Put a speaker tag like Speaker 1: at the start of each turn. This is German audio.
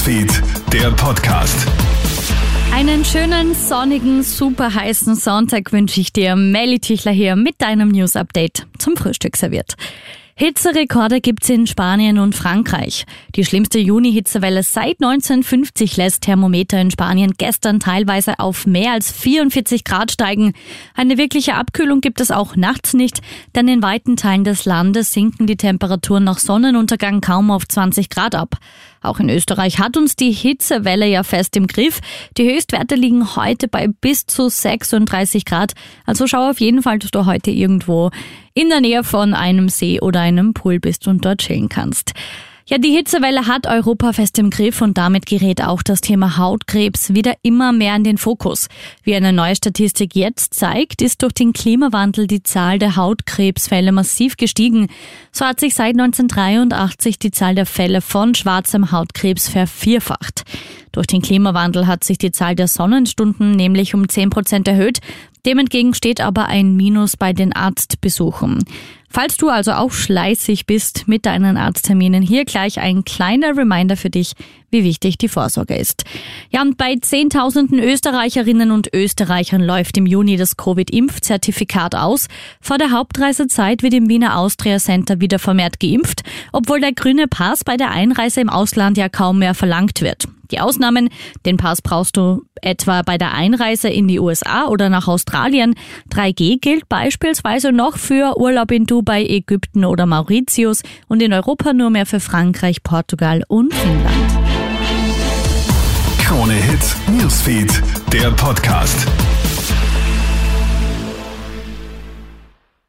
Speaker 1: Newsfeed, der Podcast.
Speaker 2: Einen schönen, sonnigen, super heißen Sonntag wünsche ich dir. Melly Tichler hier mit deinem News Update zum Frühstück serviert. Hitzerekorde gibt's in Spanien und Frankreich. Die schlimmste Juni-Hitzewelle seit 1950 lässt Thermometer in Spanien gestern teilweise auf mehr als 44 Grad steigen. Eine wirkliche Abkühlung gibt es auch nachts nicht, denn in weiten Teilen des Landes sinken die Temperaturen nach Sonnenuntergang kaum auf 20 Grad ab. Auch in Österreich hat uns die Hitzewelle ja fest im Griff. Die Höchstwerte liegen heute bei bis zu 36 Grad. Also schau auf jeden Fall, dass du heute irgendwo in der Nähe von einem See oder einem Pool bist und dort chillen kannst. Ja, die Hitzewelle hat Europa fest im Griff und damit gerät auch das Thema Hautkrebs wieder immer mehr in den Fokus. Wie eine neue Statistik jetzt zeigt, ist durch den Klimawandel die Zahl der Hautkrebsfälle massiv gestiegen. So hat sich seit 1983 die Zahl der Fälle von schwarzem Hautkrebs vervierfacht. Durch den Klimawandel hat sich die Zahl der Sonnenstunden nämlich um 10 Prozent erhöht. Dem entgegen steht aber ein Minus bei den Arztbesuchen. Falls du also auch schleißig bist mit deinen Arztterminen, hier gleich ein kleiner Reminder für dich, wie wichtig die Vorsorge ist. Ja, und bei Zehntausenden Österreicherinnen und Österreichern läuft im Juni das Covid-Impfzertifikat aus. Vor der Hauptreisezeit wird im Wiener Austria Center wieder vermehrt geimpft, obwohl der grüne Pass bei der Einreise im Ausland ja kaum mehr verlangt wird. Die Ausnahmen, den Pass brauchst du etwa bei der Einreise in die USA oder nach Australien. 3G gilt beispielsweise noch für Urlaub in Dubai, Ägypten oder Mauritius und in Europa nur mehr für Frankreich, Portugal und Finnland.
Speaker 1: Krone Hits, Newsfeed, der Podcast.